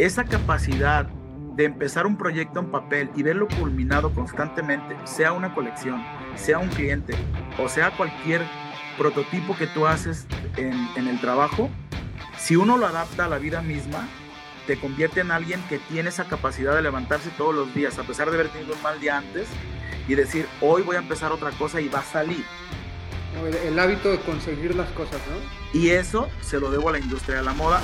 esa capacidad de empezar un proyecto en papel y verlo culminado constantemente, sea una colección, sea un cliente o sea cualquier prototipo que tú haces en, el trabajo, si uno lo adapta a la vida misma, te convierte en alguien que tiene esa capacidad de levantarse todos los días, a pesar de haber tenido un mal día antes, y decir, hoy voy a empezar otra cosa y va a salir. El, el hábito de conseguir las cosas, ¿no? Y eso se lo debo a la industria de la moda.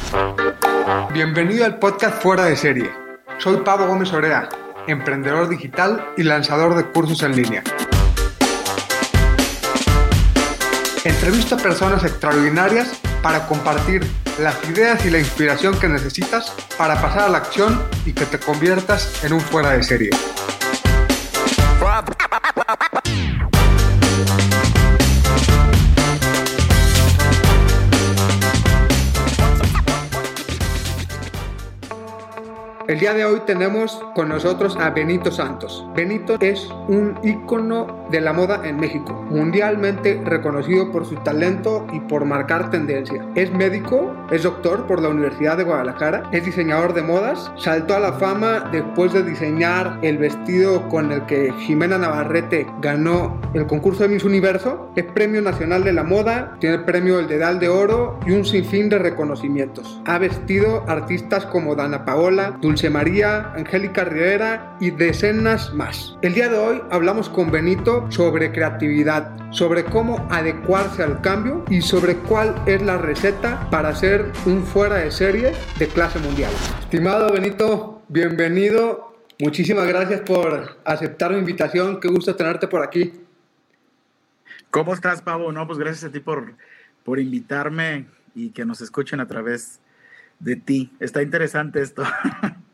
Bienvenido al podcast Fuera de Serie. Soy Pablo Gómez Orea, emprendedor digital y lanzador de cursos en línea. Entrevisto a personas extraordinarias para compartir las ideas y la inspiración que necesitas para pasar a la acción y que te conviertas en un fuera de serie. El día de hoy tenemos con nosotros a Benito Santos. Benito es un ícono de la moda en México, mundialmente reconocido por su talento y por marcar tendencia. Es médico, es doctor por la Universidad de Guadalajara, es diseñador de modas, saltó a la fama después de diseñar el vestido con el que Jimena Navarrete ganó el concurso de Miss Universo, es Premio Nacional de la Moda, tiene el premio El Dedal de Oro y un sinfín de reconocimientos. Ha vestido artistas como Dana Paola, Dulce María, Angélica Rivera y decenas más. El día de hoy hablamos con Benito sobre creatividad, sobre cómo adecuarse al cambio y sobre cuál es la receta para ser un fuera de serie de clase mundial. Estimado Benito, bienvenido. Muchísimas gracias por aceptar mi invitación. Qué gusto tenerte por aquí. ¿Cómo estás, Pavo? No, pues gracias a ti por, por invitarme y que nos escuchen a través de ti. Está interesante esto.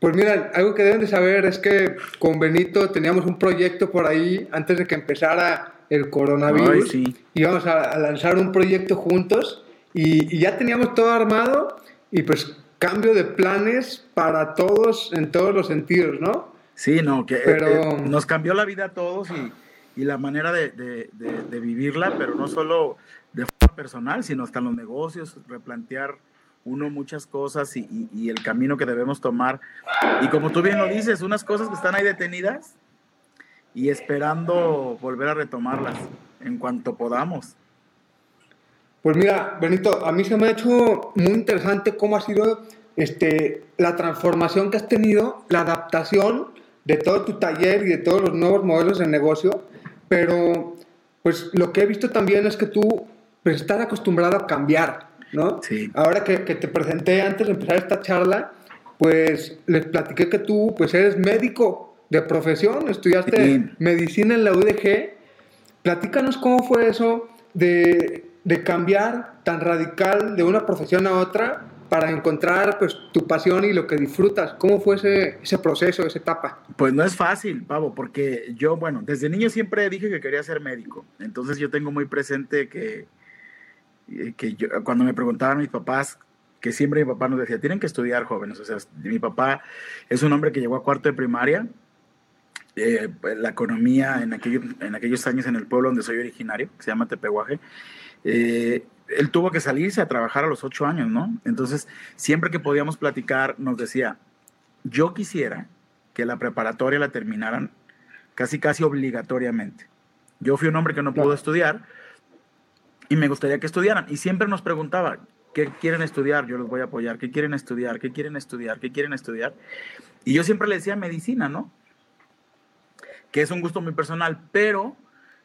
Pues mira, algo que deben de saber es que con Benito teníamos un proyecto por ahí antes de que empezara el coronavirus. Ay, sí. Íbamos a, a lanzar un proyecto juntos y, y ya teníamos todo armado y pues cambio de planes para todos en todos los sentidos, ¿no? Sí, no, que eh, Pero- eh, nos cambió la vida a todos y, y la manera de, de- de- de vivirla, pero no solo de forma personal, sino hasta en los negocios, replantear uno muchas cosas y, y- y el camino que debemos tomar. Y como tú bien lo dices, unas cosas que están ahí detenidas y esperando volver a retomarlas en cuanto podamos. Pues mira, Benito, a mí se me ha hecho muy interesante cómo ha sido este, la transformación que has tenido, la adaptación de todo tu taller y de todos los nuevos modelos de negocio, pero pues lo que he visto también es que tú pues, estás acostumbrado a cambiar, ¿no? Sí. Ahora que, que te presenté antes de empezar esta charla, pues les platiqué que tú pues eres médico de profesión, estudiaste Sí. medicina en la UDG. Platícanos cómo fue eso de, de cambiar tan radical de una profesión a otra para encontrar pues tu pasión y lo que disfrutas. ¿Cómo fue ese, ese proceso, esa etapa? Pues no es fácil, Pavo, porque yo, bueno, desde niño siempre dije que quería ser médico. Entonces yo tengo muy presente que, que yo, cuando me preguntaban mis papás, que siempre mi papá nos decía, tienen que estudiar jóvenes. O sea, mi papá es un hombre que llegó a cuarto de primaria. Eh, la economía en, aquello- en aquellos años en el pueblo donde soy originario, que se llama Tepehuaje, eh, él tuvo que salirse a trabajar a los ocho años, ¿no? Entonces, siempre que podíamos platicar, nos decía, yo quisiera que la preparatoria la terminaran casi, casi obligatoriamente. Yo fui un hombre que no pudo estudiar y me gustaría que estudiaran. Y siempre nos preguntaba, ¿qué quieren estudiar? Yo los voy a apoyar. ¿Qué quieren estudiar? ¿Qué quieren estudiar? ¿Qué quieren estudiar? Y yo siempre le decía medicina, ¿no? Que es un gusto muy personal, pero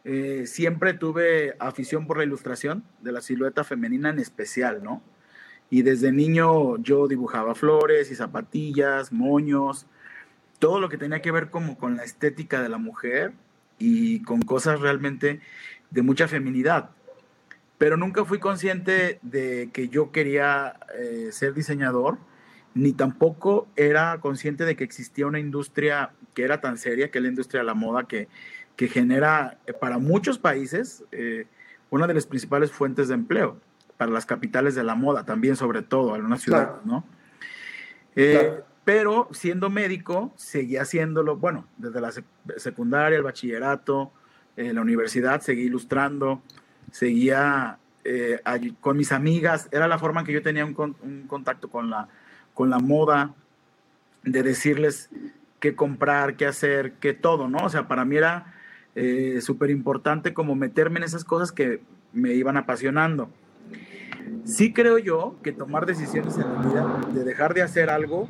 eh, siempre tuve afición por la ilustración de la silueta femenina en especial, ¿no? Y desde niño yo dibujaba flores y zapatillas, moños, todo lo que tenía que ver como con la estética de la mujer y con cosas realmente de mucha feminidad. Pero nunca fui consciente de que yo quería eh, ser diseñador, ni tampoco era consciente de que existía una industria que era tan seria, que es la industria de la moda, que, que genera eh, para muchos países eh, una de las principales fuentes de empleo, para las capitales de la moda también, sobre todo, en una ciudad, Claro. ¿no? Eh, Claro. Pero siendo médico, seguía haciéndolo, bueno, desde la sec- secundaria, el bachillerato, eh, la universidad, seguí ilustrando, seguía eh, con mis amigas, era la forma en que yo tenía un contacto con la, con la moda, de decirles qué comprar, qué hacer, qué todo, ¿no? O sea, para mí era eh, súper importante como meterme en esas cosas que me iban apasionando. Sí creo yo que tomar decisiones en la vida, de dejar de hacer algo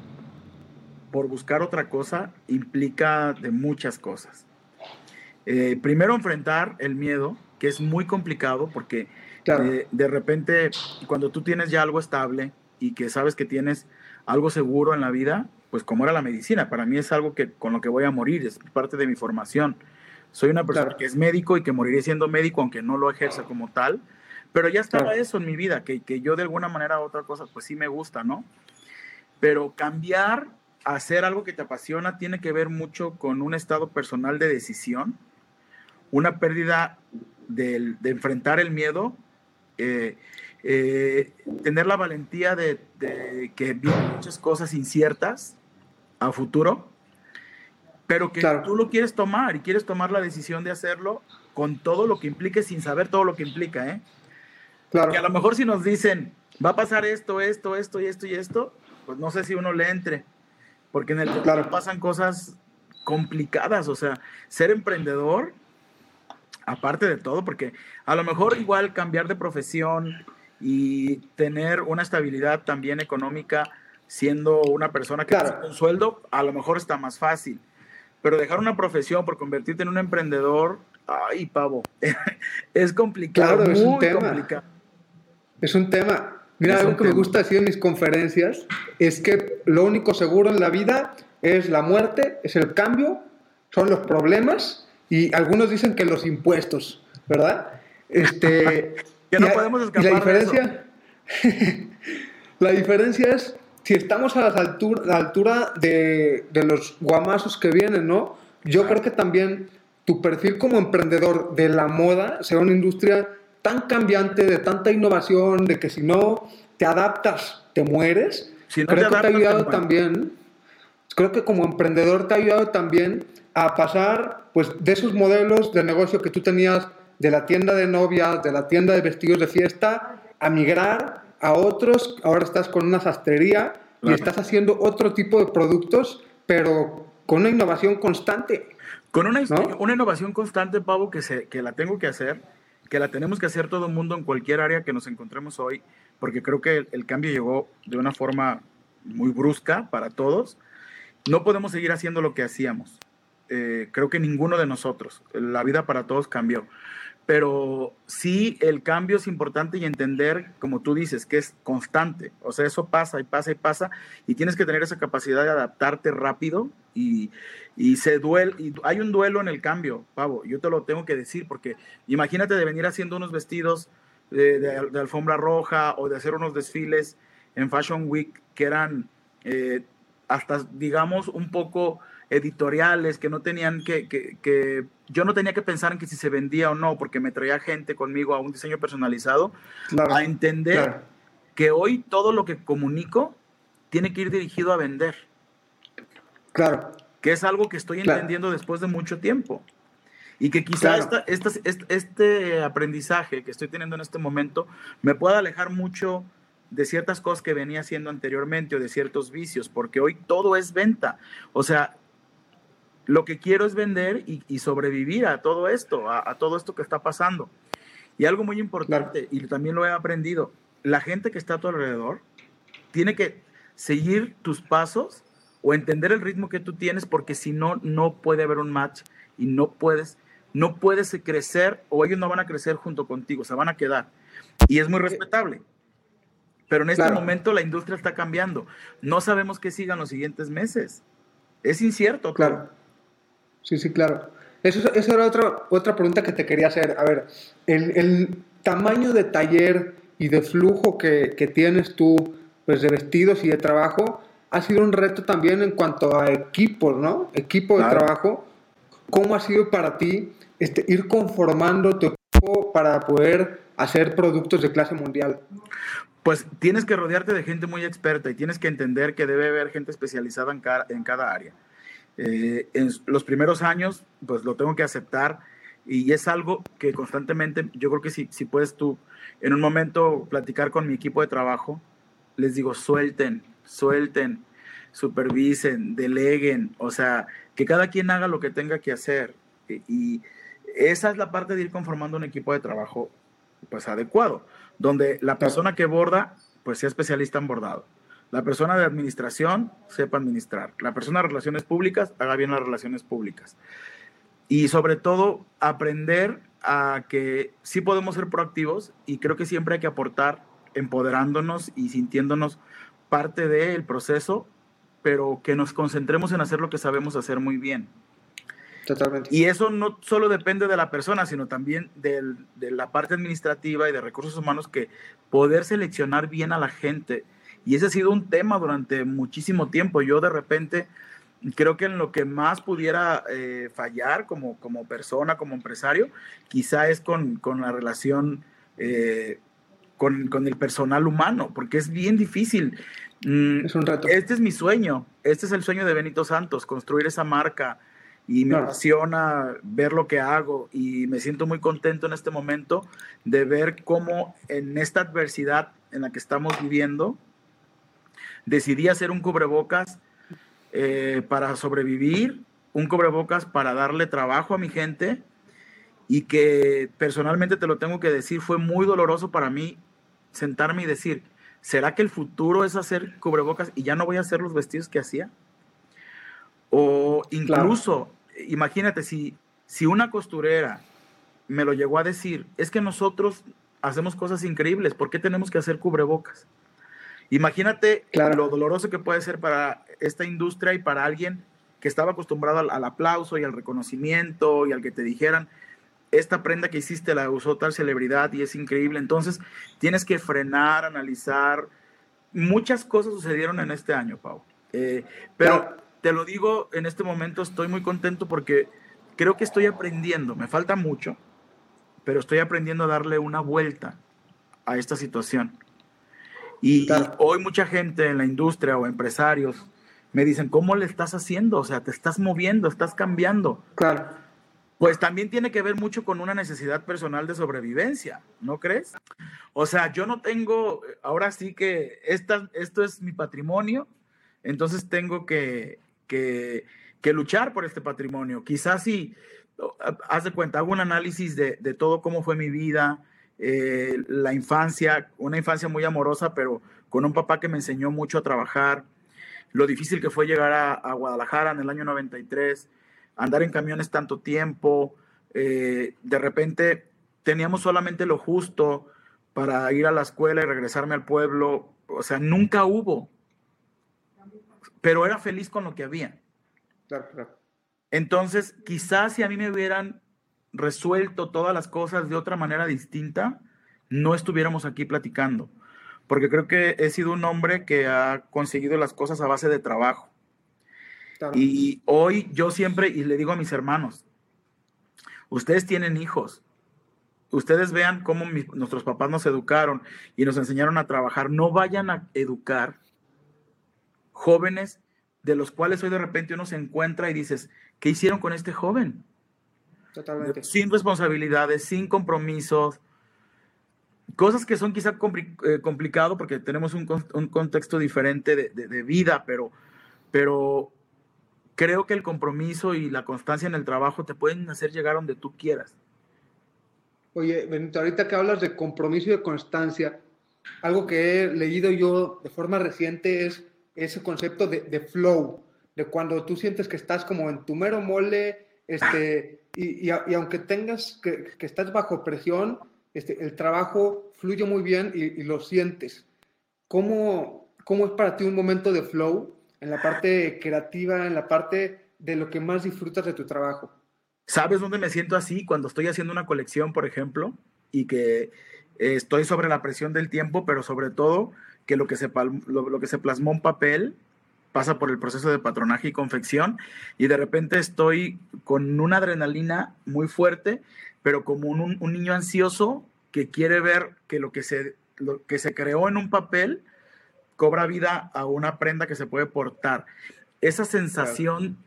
por buscar otra cosa, implica de muchas cosas. Eh, primero enfrentar el miedo, que es muy complicado porque eh, de repente cuando tú tienes ya algo estable y que sabes que tienes algo seguro en la vida, pues como era la medicina, para mí es algo que con lo que voy a morir, es parte de mi formación. Soy una persona que es médico y que moriré siendo médico aunque no lo ejerza como tal, pero ya estaba eso en mi vida, que, que yo de alguna manera u otra cosa, pues sí me gusta, ¿no? Pero cambiar, hacer algo que te apasiona, tiene que ver mucho con un estado personal de decisión, una pérdida de, de enfrentar el miedo, eh, eh, tener la valentía de, de, que vienen muchas cosas inciertas a futuro, pero que tú lo quieres tomar y quieres tomar la decisión de hacerlo con todo lo que implique sin saber todo lo que implica, ¿eh? Claro. Que a lo mejor si nos dicen, va a pasar esto, esto, esto y esto y esto, pues no sé si uno le entre, porque en el claro. pasan cosas complicadas, o sea, ser emprendedor, aparte de todo, porque a lo mejor igual cambiar de profesión y tener una estabilidad también económica siendo una persona que claro. tiene un sueldo, a lo mejor está más fácil. Pero dejar una profesión por convertirte en un emprendedor, ay, pavo, es complicado. Claro, es un tema. Complicado. Es un tema. Mira, es algo que tema. me gusta decir en mis conferencias es que lo único seguro en la vida es la muerte, es el cambio, son los problemas y algunos dicen que los impuestos, ¿verdad? Este, ya no podemos escapar. Y la diferencia, la diferencia es si estamos a la altura, la altura de, de, los guamazos que vienen, ¿no? Yo creo que también tu perfil como emprendedor de la moda será una industria tan cambiante, de tanta innovación, de que si no te adaptas, te mueres. Si no creo te que te ha ayudado también, creo que como emprendedor te ha ayudado también a pasar pues, de esos modelos de negocio que tú tenías de la tienda de novias, de la tienda de vestidos de fiesta, a migrar a otros, ahora estás con una sastrería claro. y estás haciendo otro tipo de productos, pero con una innovación constante. Con una, ¿no? una innovación constante, Pavo, que, se, que la tengo que hacer, que la tenemos que hacer todo el mundo en cualquier área que nos encontremos hoy, porque creo que el, el cambio llegó de una forma muy brusca para todos. No podemos seguir haciendo lo que hacíamos. Eh, creo que ninguno de nosotros. La vida para todos cambió pero sí el cambio es importante y entender, como tú dices, que es constante. O sea, eso pasa y pasa y pasa y tienes que tener esa capacidad de adaptarte rápido y, y se duele. Y hay un duelo en el cambio, Pavo. Yo te lo tengo que decir porque imagínate de venir haciendo unos vestidos de, de, de alfombra roja o de hacer unos desfiles en Fashion Week que eran eh, hasta, digamos, un poco editoriales que no tenían que, que, que, yo no tenía que pensar en que si se vendía o no, porque me traía gente conmigo a un diseño personalizado, claro, a entender claro. que hoy todo lo que comunico tiene que ir dirigido a vender. Claro. Que es algo que estoy entendiendo después de mucho tiempo. Y que quizá esta, esta, este, este aprendizaje que estoy teniendo en este momento me pueda alejar mucho de ciertas cosas que venía haciendo anteriormente o de ciertos vicios, porque hoy todo es venta. O sea, lo que quiero es vender y, y sobrevivir a todo esto, a, a, todo esto que está pasando. Y algo muy importante, claro. y también lo he aprendido, la gente que está a tu alrededor tiene que seguir tus pasos o entender el ritmo que tú tienes, porque si no, no puede haber un match y no puedes, no puedes crecer o ellos no van a crecer junto contigo, se van a quedar. Y es muy respetable. Pero en este claro. momento la industria está cambiando. No sabemos qué sigan los siguientes meses. Es incierto. Claro. Sí, sí, claro. Eso, eso era otra, otra pregunta que te quería hacer. A ver, el, el tamaño de taller y de flujo que, que, tienes tú, pues de vestidos y de trabajo, ha sido un reto también en cuanto a equipos, ¿no? Equipo de claro. trabajo. ¿Cómo ha sido para ti este, ir conformando tu equipo para poder hacer productos de clase mundial? Pues tienes que rodearte de gente muy experta y tienes que entender que debe haber gente especializada en cada, en cada área. Eh, en los primeros años, pues lo tengo que aceptar y es algo que constantemente, yo creo que si, si puedes tú en un momento platicar con mi equipo de trabajo, les digo, suelten, suelten, supervisen, deleguen, o sea, que cada quien haga lo que tenga que hacer. Y, esa es la parte de ir conformando un equipo de trabajo pues adecuado, donde la persona que borda pues sea especialista en bordado. La persona de administración sepa administrar. La persona de relaciones públicas haga bien las relaciones públicas. Y sobre todo aprender a que sí podemos ser proactivos y creo que siempre hay que aportar empoderándonos y sintiéndonos parte del proceso, pero que nos concentremos en hacer lo que sabemos hacer muy bien. Totalmente. Y eso no solo depende de la persona, sino también de la parte administrativa y de recursos humanos que poder seleccionar bien a la gente. Y ese ha sido un tema durante muchísimo tiempo. Yo de repente creo que en lo que más pudiera eh, fallar como, como persona, como empresario, quizá es con, con la relación eh, con, con, el personal humano, porque es bien difícil. Mm, es un reto. Este es mi sueño, este es el sueño de Benito Santos, construir esa marca y me apasiona ver lo que hago y me siento muy contento en este momento de ver cómo en esta adversidad en la que estamos viviendo, decidí hacer un cubrebocas eh, para sobrevivir, un cubrebocas para darle trabajo a mi gente y que personalmente te lo tengo que decir, fue muy doloroso para mí sentarme y decir, ¿será que el futuro es hacer cubrebocas y ya no voy a hacer los vestidos que hacía? O incluso, imagínate, si, si una costurera me lo llegó a decir, es que nosotros hacemos cosas increíbles, ¿por qué tenemos que hacer cubrebocas? Imagínate lo doloroso que puede ser para esta industria y para alguien que estaba acostumbrado al, aplauso y al reconocimiento y al que te dijeran, esta prenda que hiciste la usó tal celebridad y es increíble. Entonces tienes que frenar, analizar. Muchas cosas sucedieron en este año, Pau. Eh, pero te lo digo, en este momento estoy muy contento porque creo que estoy aprendiendo. Me falta mucho, pero estoy aprendiendo a darle una vuelta a esta situación. Y, hoy mucha gente en la industria o empresarios me dicen, ¿cómo le estás haciendo? O sea, te estás moviendo, estás cambiando. Claro. Pues también tiene que ver mucho con una necesidad personal de sobrevivencia, ¿no crees? O sea, yo no tengo, ahora sí que esta, esto es mi patrimonio, entonces tengo que, que, que luchar por este patrimonio. Quizás si, haz de cuenta, hago un análisis de, de todo cómo fue mi vida, eh, la infancia, una infancia muy amorosa, pero con un papá que me enseñó mucho a trabajar, lo difícil que fue llegar a, Guadalajara en el año 93, andar en camiones tanto tiempo, eh, de repente teníamos solamente lo justo para ir a la escuela y regresarme al pueblo, o sea, nunca hubo, pero era feliz con lo que había. Entonces, quizás si a mí me hubieran resuelto todas las cosas de otra manera distinta, no estuviéramos aquí platicando. Porque creo que he sido un hombre que ha conseguido las cosas a base de trabajo. Y hoy yo siempre, y le digo a mis hermanos, ustedes tienen hijos, ustedes vean cómo nuestros papás nos educaron y nos enseñaron a trabajar, no vayan a educar jóvenes de los cuales hoy de repente uno se encuentra y dices, ¿qué hicieron con este joven? Totalmente. Sin responsabilidades, sin compromisos. Cosas que son quizá eh, complicado porque tenemos un, un contexto diferente de, de, vida, pero, pero creo que el compromiso y la constancia en el trabajo te pueden hacer llegar donde tú quieras. Oye, Benito, ahorita que hablas de compromiso y de constancia, algo que he leído yo de forma reciente es ese concepto de, de flow, de cuando tú sientes que estás como en tu mero mole, este, y, y, aunque tengas que, que, estás bajo presión, este, el trabajo fluye muy bien y, lo sientes. ¿Cómo, ¿Cómo es para ti un momento de flow en la parte creativa, en la parte de lo que más disfrutas de tu trabajo? ¿Sabes dónde me siento así? Cuando estoy haciendo una colección, por ejemplo, y que estoy sobre la presión del tiempo, pero sobre todo que lo que se, lo, lo que se plasmó en papel pasa por el proceso de patronaje y confección y de repente estoy con una adrenalina muy fuerte, pero como un, un niño ansioso que quiere ver que lo que, se, lo que se creó en un papel cobra vida a una prenda que se puede portar. Esa sensación,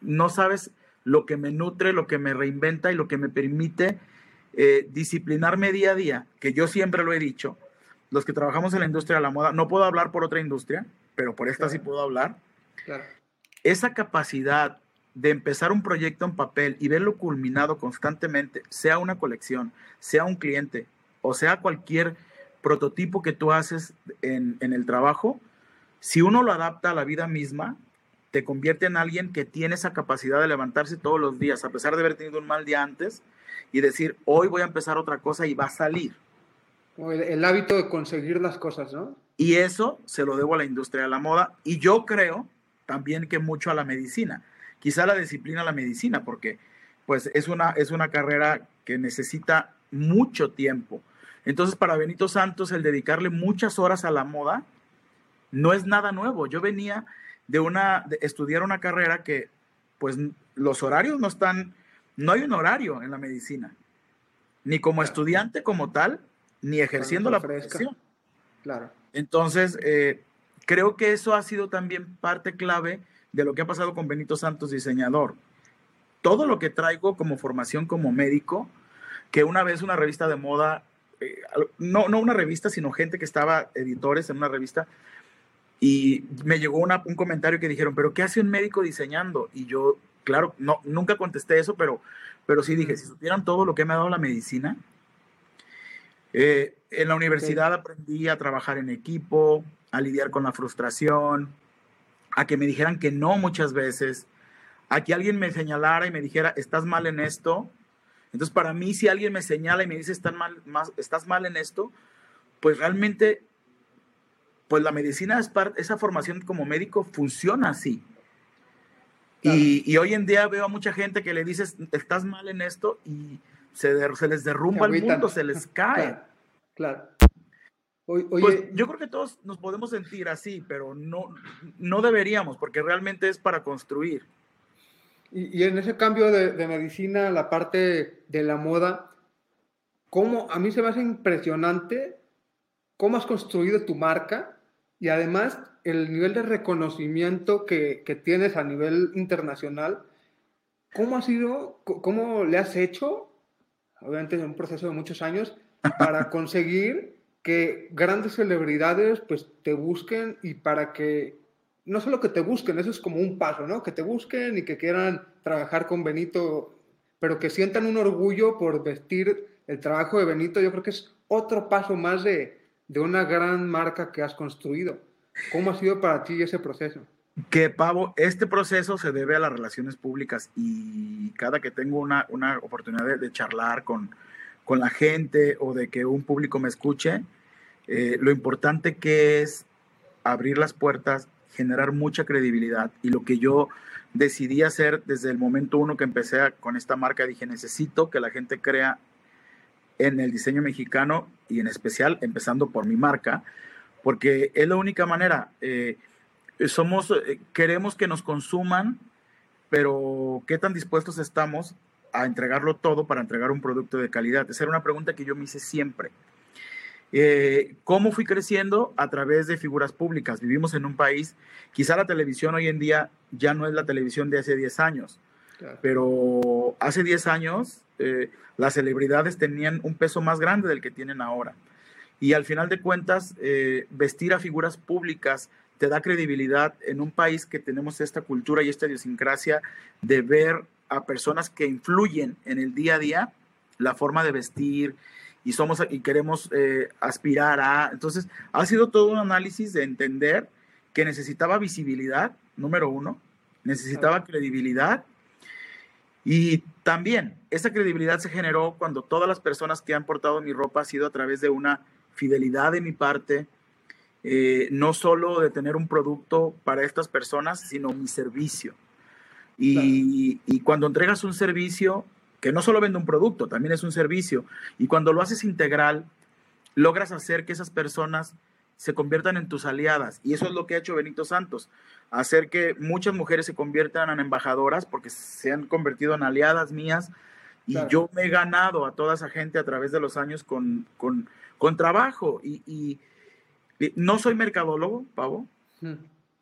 no sabes lo que me nutre, lo que me reinventa y lo que me permite eh, disciplinarme día a día, que yo siempre lo he dicho, los que trabajamos en la industria de la moda, no puedo hablar por otra industria, pero por esta sí puedo hablar. Esa capacidad de empezar un proyecto en papel y verlo culminado constantemente, sea una colección, sea un cliente o sea cualquier prototipo que tú haces en, en el trabajo, si uno lo adapta a la vida misma, te convierte en alguien que tiene esa capacidad de levantarse todos los días, a pesar de haber tenido un mal día antes, y decir, hoy voy a empezar otra cosa y va a salir. El, hábito de conseguir las cosas, ¿no? Y eso se lo debo a la industria de la moda y yo creo también que mucho a la medicina. Quizá la disciplina a la medicina, porque pues es una, es una carrera que necesita mucho tiempo. Entonces, para Benito Santos, el dedicarle muchas horas a la moda no es nada nuevo. Yo venía de una, de estudiar una carrera que, pues, los horarios no están, no hay un horario en la medicina, ni como estudiante como tal, ni ejerciendo la profesión. Claro. Entonces, eh, creo que eso ha sido también parte clave de lo que ha pasado con Benito Santos, diseñador. Todo lo que traigo como formación como médico, que una vez una revista de moda, eh, no, no una revista, sino gente que estaba editores en una revista, y me llegó un comentario que dijeron, pero ¿qué hace un médico diseñando? Y yo, claro, no, nunca contesté eso, pero, pero sí dije, si supieran todo lo que me ha dado la medicina, eh, en la universidad aprendí a trabajar en equipo, a lidiar con la frustración, a que me dijeran que no muchas veces, a que alguien me señalara y me dijera, estás mal en esto. Entonces, para mí, si alguien me señala y me dice, estás mal, estás mal en esto, pues realmente, pues la medicina, es esa formación como médico funciona así. Y, hoy en día veo a mucha gente que le dices, estás mal en esto y se, se les derrumba el mundo, se les cae. Claro. Pues yo creo que todos nos podemos sentir así, pero no, no deberíamos, porque realmente es para construir. Y, en ese cambio de, de, medicina, la parte de la moda, ¿cómo, a mí se me hace impresionante cómo has construido tu marca y además el nivel de reconocimiento que, que tienes a nivel internacional. ¿Cómo ha sido, cómo le has hecho, obviamente en un proceso de muchos años, para conseguir que grandes celebridades pues te busquen y para que no solo que te busquen, eso es como un paso, ¿no? Que te busquen y que quieran trabajar con Benito, pero que sientan un orgullo por vestir el trabajo de Benito, yo creo que es otro paso más de, de una gran marca que has construido. ¿Cómo ha sido para ti ese proceso? Que, Pavo, este proceso se debe a las relaciones públicas y cada que tengo una, una oportunidad de, charlar con, con, la gente o de que un público me escuche, eh, lo importante que es abrir las puertas, generar mucha credibilidad y lo que yo decidí hacer desde el momento uno que empecé con esta marca, dije, necesito que la gente crea en el diseño mexicano y en especial empezando por mi marca, porque es la única manera. Eh, somos, eh, queremos que nos consuman, pero ¿qué tan dispuestos estamos a entregarlo todo para entregar un producto de calidad? Esa era una pregunta que yo me hice siempre. Eh, ¿Cómo fui creciendo? A través de figuras públicas. Vivimos en un país, quizá la televisión hoy en día ya no es la televisión de hace 10 años, pero hace 10 años eh, las celebridades tenían un peso más grande del que tienen ahora. Y al final de cuentas, eh, vestir a figuras públicas te da credibilidad en un país que tenemos esta cultura y esta idiosincrasia de ver a personas que influyen en el día a día, la forma de vestir y somos y queremos eh, aspirar a. Entonces, ha sido todo un análisis de entender que necesitaba visibilidad, número uno, necesitaba credibilidad y también esa credibilidad se generó cuando todas las personas que han portado mi ropa ha sido a través de una fidelidad de mi parte, eh, no solo de tener un producto para estas personas, sino mi servicio. Y, y, cuando entregas un servicio, que no solo vende un producto, también es un servicio, y cuando lo haces integral, logras hacer que esas personas se conviertan en tus aliadas. Y eso es lo que ha hecho Benito Santos, hacer que muchas mujeres se conviertan en embajadoras porque se han convertido en aliadas mías. Y yo me he ganado a toda esa gente a través de los años con, con, con trabajo. Y, y, no soy mercadólogo, Pavo,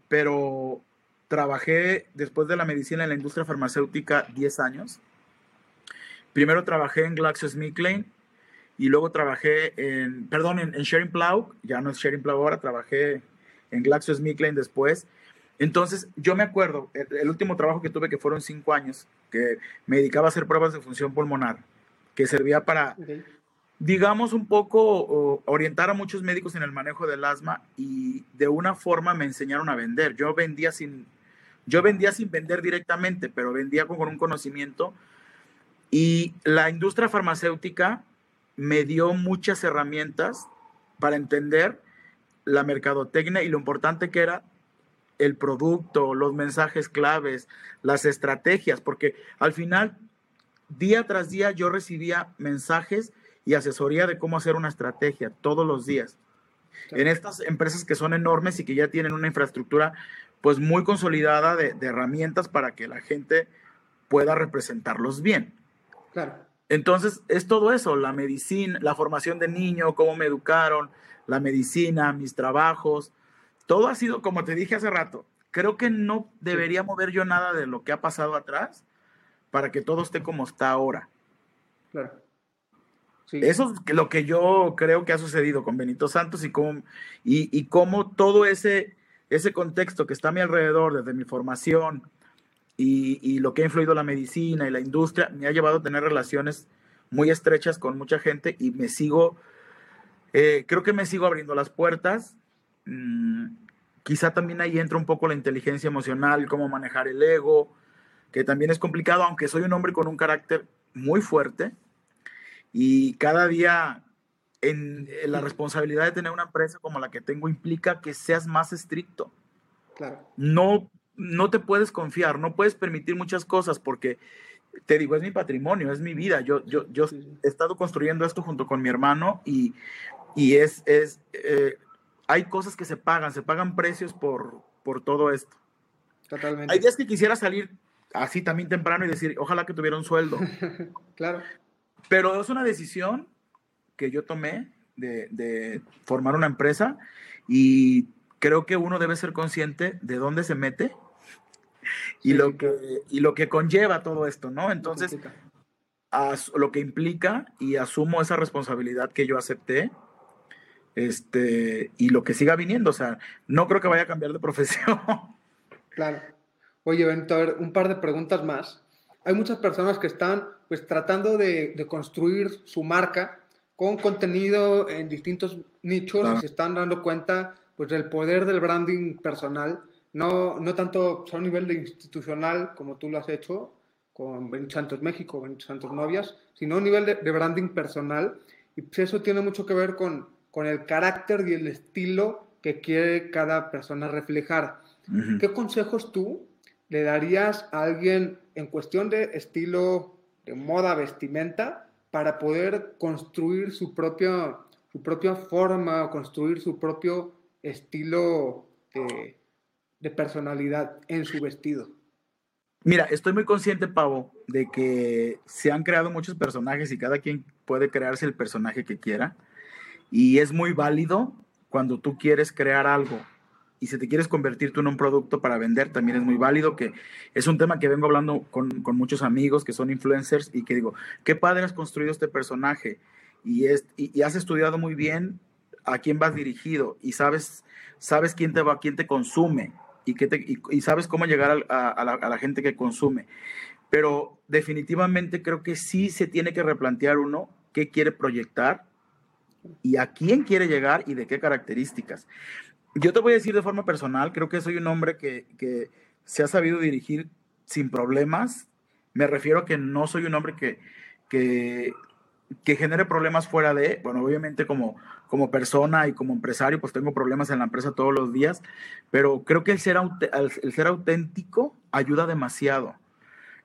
pero trabajé después de la medicina en la industria farmacéutica 10 años. Primero trabajé en GlaxoSmithKline y luego trabajé en, perdón, en, Sharing Plow, ya no es Sharing Plow ahora, trabajé en GlaxoSmithKline después. Entonces, yo me acuerdo, el, último trabajo que tuve, que fueron cinco años, que me dedicaba a hacer pruebas de función pulmonar, que servía para, digamos, un poco orientar a muchos médicos en el manejo del asma y de una forma me enseñaron a vender. Yo vendía sin, yo vendía sin vender directamente, pero vendía con un conocimiento. Y la industria farmacéutica me dio muchas herramientas para entender la mercadotecnia y lo importante que era el producto, los mensajes claves, las estrategias, porque al final, día tras día, yo recibía mensajes y asesoría de cómo hacer una estrategia todos los días. En estas empresas que son enormes y que ya tienen una infraestructura pues muy consolidada de, de herramientas para que la gente pueda representarlos bien. Claro. Entonces, es todo eso, la medicina, la formación de niño, cómo me educaron, la medicina, mis trabajos, todo ha sido, como te dije hace rato, creo que no debería mover yo nada de lo que ha pasado atrás para que todo esté como está ahora. Claro. Eso es lo que yo creo que ha sucedido con Benito Santos y cómo, y, y cómo todo ese, ese contexto que está a mi alrededor, desde mi formación, y, lo que ha influido la medicina y la industria me ha llevado a tener relaciones muy estrechas con mucha gente y me sigo, eh, creo que me sigo abriendo las puertas. Mm, quizá también ahí entra un poco la inteligencia emocional, cómo manejar el ego, que también es complicado, aunque soy un hombre con un carácter muy fuerte y cada día en, en la responsabilidad de tener una empresa como la que tengo implica que seas más estricto. Claro. No no te puedes confiar, no puedes permitir muchas cosas porque, te digo, es mi patrimonio, es mi vida. Yo, yo, yo he estado construyendo esto junto con mi hermano y, y es, es eh, hay cosas que se pagan, se pagan precios por, por todo esto. Totalmente. Hay días que quisiera salir así también temprano y decir, ojalá que tuviera un sueldo. claro. Pero es una decisión que yo tomé de, de formar una empresa y creo que uno debe ser consciente de dónde se mete y, lo que, y lo que conlleva todo esto, ¿no? Entonces, lo que implica y asumo esa responsabilidad que yo acepté este, y lo que siga viniendo, o sea, no creo que vaya a cambiar de profesión. Claro. Oye, Benito, a ver, un par de preguntas más. Hay muchas personas que están pues tratando de, de construir su marca con contenido en distintos nichos se están dando cuenta pues del poder del branding personal no, no tanto a un nivel de institucional como tú lo has hecho con Benito Santos México, Benito Santos Novias, sino a un nivel de, branding personal. Y pues eso tiene mucho que ver con, con el carácter y el estilo que quiere cada persona reflejar. ¿Qué consejos tú le darías a alguien en cuestión de estilo, de moda, vestimenta, para poder construir su propia, su propia forma, construir su propio estilo de, de personalidad en su vestido? Mira, estoy muy consciente, Pavo, de que se han creado muchos personajes y cada quien puede crearse el personaje que quiera. Y es muy válido cuando tú quieres crear algo y si te quieres convertir tú en un producto para vender, también es muy válido, que es un tema que vengo hablando con, con muchos amigos que son influencers y que digo, qué padre has construido este personaje y, es, y, has estudiado muy bien a quién vas dirigido y sabes, sabes quién te va, quién te consume y, que y, sabes cómo llegar a, la, gente que consume. Pero definitivamente creo que sí se tiene que replantear uno qué quiere proyectar y a quién quiere llegar y de qué características. Yo te voy a decir de forma personal, creo que soy un hombre que, que se ha sabido dirigir sin problemas. Me refiero a que no soy un hombre que, que, que genere problemas fuera de, bueno, obviamente como, como persona y como empresario, pues tengo problemas en la empresa todos los días, pero creo que el ser, el ser auténtico ayuda demasiado.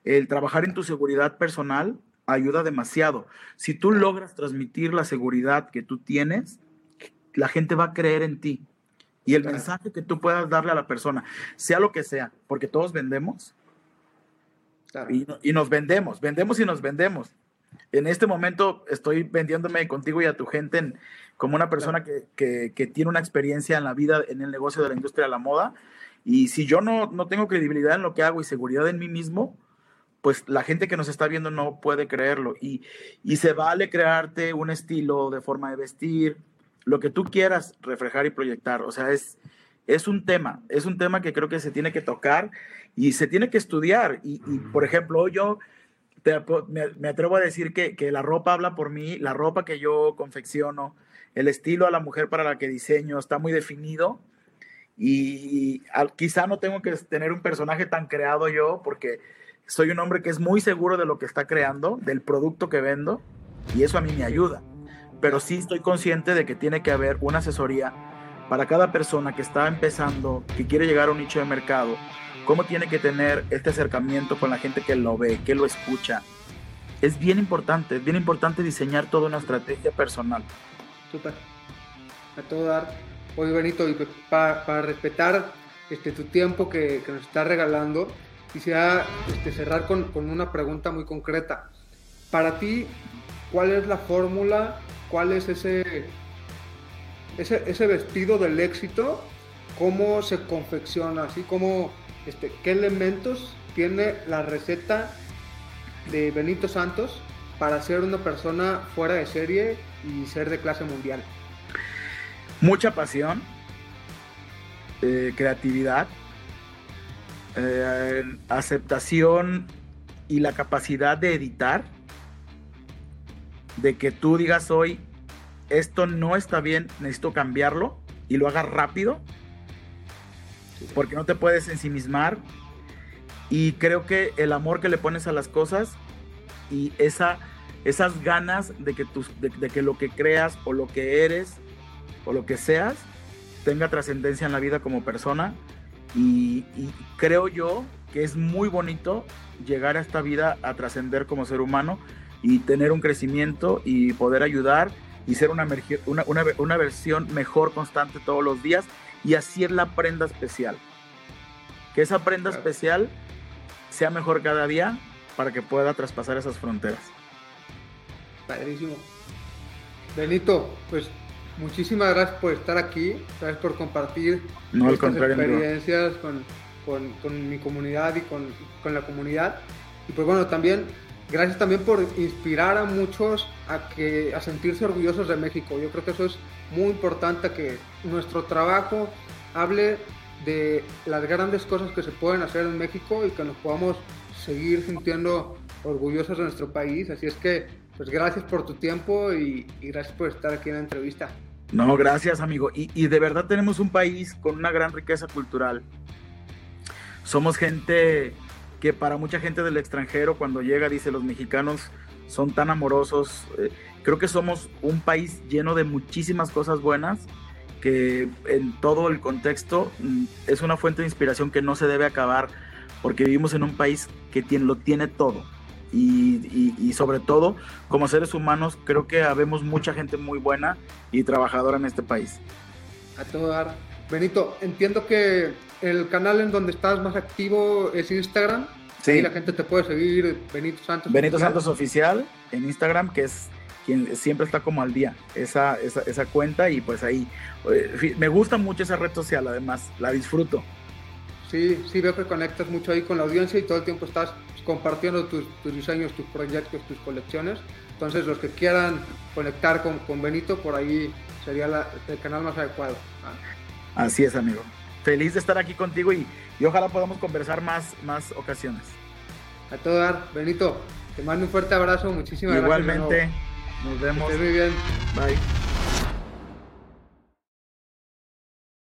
El trabajar en tu seguridad personal ayuda demasiado. Si tú logras transmitir la seguridad que tú tienes, la gente va a creer en ti. Y el mensaje que tú puedas darle a la persona, sea lo que sea, porque todos vendemos. Y, y, nos vendemos, vendemos y nos vendemos en este momento estoy vendiéndome contigo y a tu gente como una persona que, tiene una experiencia en la vida, en el negocio de la industria de la moda. Y si yo no, no tengo credibilidad en lo que hago y seguridad en mí mismo, pues la gente que nos está viendo no puede creerlo. Y, y se vale crearte un estilo de forma de vestir, lo que tú quieras reflejar y proyectar. O sea, es, es un tema, es un tema que creo que se tiene que tocar y se tiene que estudiar. Y, por ejemplo, yo me, atrevo a decir que, que, la ropa habla por mí, la ropa que yo confecciono, el estilo a la mujer para la que diseño está muy definido. Y, quizá no tengo que tener un personaje tan creado yo porque soy un hombre que es muy seguro de lo que está creando, del producto que vendo, y eso a mí me ayuda. Pero sí estoy consciente de que tiene que haber una asesoría para cada persona que está empezando, que quiere llegar a un nicho de mercado, cómo tiene que tener este acercamiento con la gente que lo ve, que lo escucha. Es bien importante, es bien importante diseñar toda una estrategia personal. Súper. A todo dar. Oye, Benito, y para, respetar este, tu tiempo que, que nos estás regalando, quisiera este, cerrar con, con, una pregunta muy concreta. Para ti, ¿cuál es la fórmula? ¿Cuál es ese, ese, vestido del éxito? ¿Cómo se confecciona? ¿sí? ¿Cómo, este, ¿Qué elementos tiene la receta de Benito Santos para ser una persona fuera de serie y ser de clase mundial? Mucha pasión, eh, creatividad, eh, aceptación y la capacidad de editar, de que tú digas hoy, esto no está bien, necesito cambiarlo y lo hagas rápido, porque no te puedes ensimismar. Y creo que el amor que le pones a las cosas y esa, esas ganas de que, de que lo que creas o lo que eres o lo que seas tenga trascendencia en la vida como persona, y, creo yo que es muy bonito llegar a esta vida a trascender como ser humano y tener un crecimiento y poder ayudar y ser una, una, una, versión mejor constante todos los días y así es la prenda especial. Que esa prenda especial sea mejor cada día para que pueda traspasar esas fronteras. Padrísimo. Benito, pues muchísimas gracias por estar aquí, gracias por compartir estas experiencias con, con, con, mi comunidad y con, con, la comunidad. Y pues bueno, también gracias también por inspirar a muchos a, que, a sentirse orgullosos de México. Yo creo que eso es muy importante, que nuestro trabajo hable de las grandes cosas que se pueden hacer en México y que nos podamos seguir sintiendo orgullosos de nuestro país. Así es que, pues gracias por tu tiempo y, y gracias por estar aquí en la entrevista. No, gracias amigo. Y, de verdad tenemos un país con una gran riqueza cultural. Somos gente que para mucha gente del extranjero cuando llega dice los mexicanos son tan amorosos. Eh, creo que somos un país lleno de muchísimas cosas buenas que en todo el contexto mm, es una fuente de inspiración que no se debe acabar porque vivimos en un país que tiene, lo tiene todo y, sobre todo como seres humanos creo que habemos mucha gente muy buena y trabajadora en este país. A todo dar. Benito, entiendo que el canal en donde estás más activo es Instagram. Sí. la gente te puede seguir, Benito Santos. Benito Santos Oficial en Instagram, que es quien siempre está como al día, esa, esa, esa cuenta y pues ahí, eh, me gusta mucho esa red social además, la disfruto. Sí, sí, veo que conectas mucho ahí con la audiencia y todo el tiempo estás compartiendo tus, diseños, tus proyectos, tus colecciones. Entonces, los que quieran conectar con, con Benito, por ahí sería el canal más adecuado. Así es, amigo. Feliz de estar aquí contigo y, y ojalá podamos conversar más, más ocasiones. A todo dar, Benito, te mando un fuerte abrazo, muchísimas gracias. Igualmente, nos vemos. muy bien. Bye.